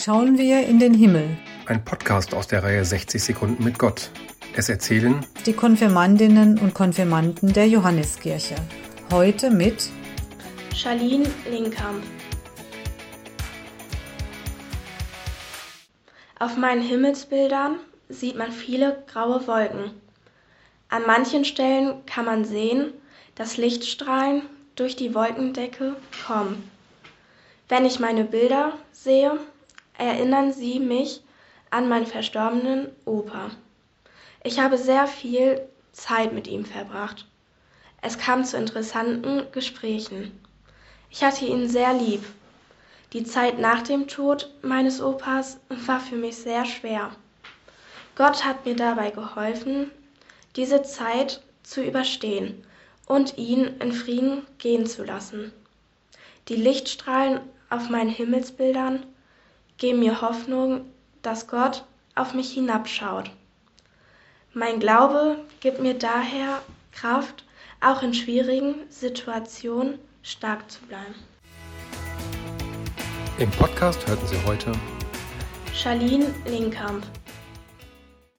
schauen wir in den Himmel. Ein Podcast aus der Reihe 60 Sekunden mit Gott. Es erzählen die Konfirmandinnen und Konfirmanden der Johanneskirche. Heute mit Charlene Linkkamp. Auf meinen Himmelsbildern sieht man viele graue Wolken. An manchen Stellen kann man sehen, dass Lichtstrahlen durch die Wolkendecke kommen. Wenn ich meine Bilder sehe, erinnern sie mich an meinen verstorbenen Opa. Ich habe sehr viel Zeit mit ihm verbracht. Es kam zu interessanten Gesprächen. Ich hatte ihn sehr lieb. Die Zeit nach dem Tod meines Opas war für mich sehr schwer. Gott hat mir dabei geholfen, diese Zeit zu überstehen und ihn in Frieden gehen zu lassen. Die Lichtstrahlen auf meinen Himmelsbildern geben mir Hoffnung, dass Gott auf mich hinabschaut. Mein Glaube gibt mir daher Kraft, auch in schwierigen Situationen stark zu bleiben. Im Podcast hörten Sie heute Charlene Linkkamp.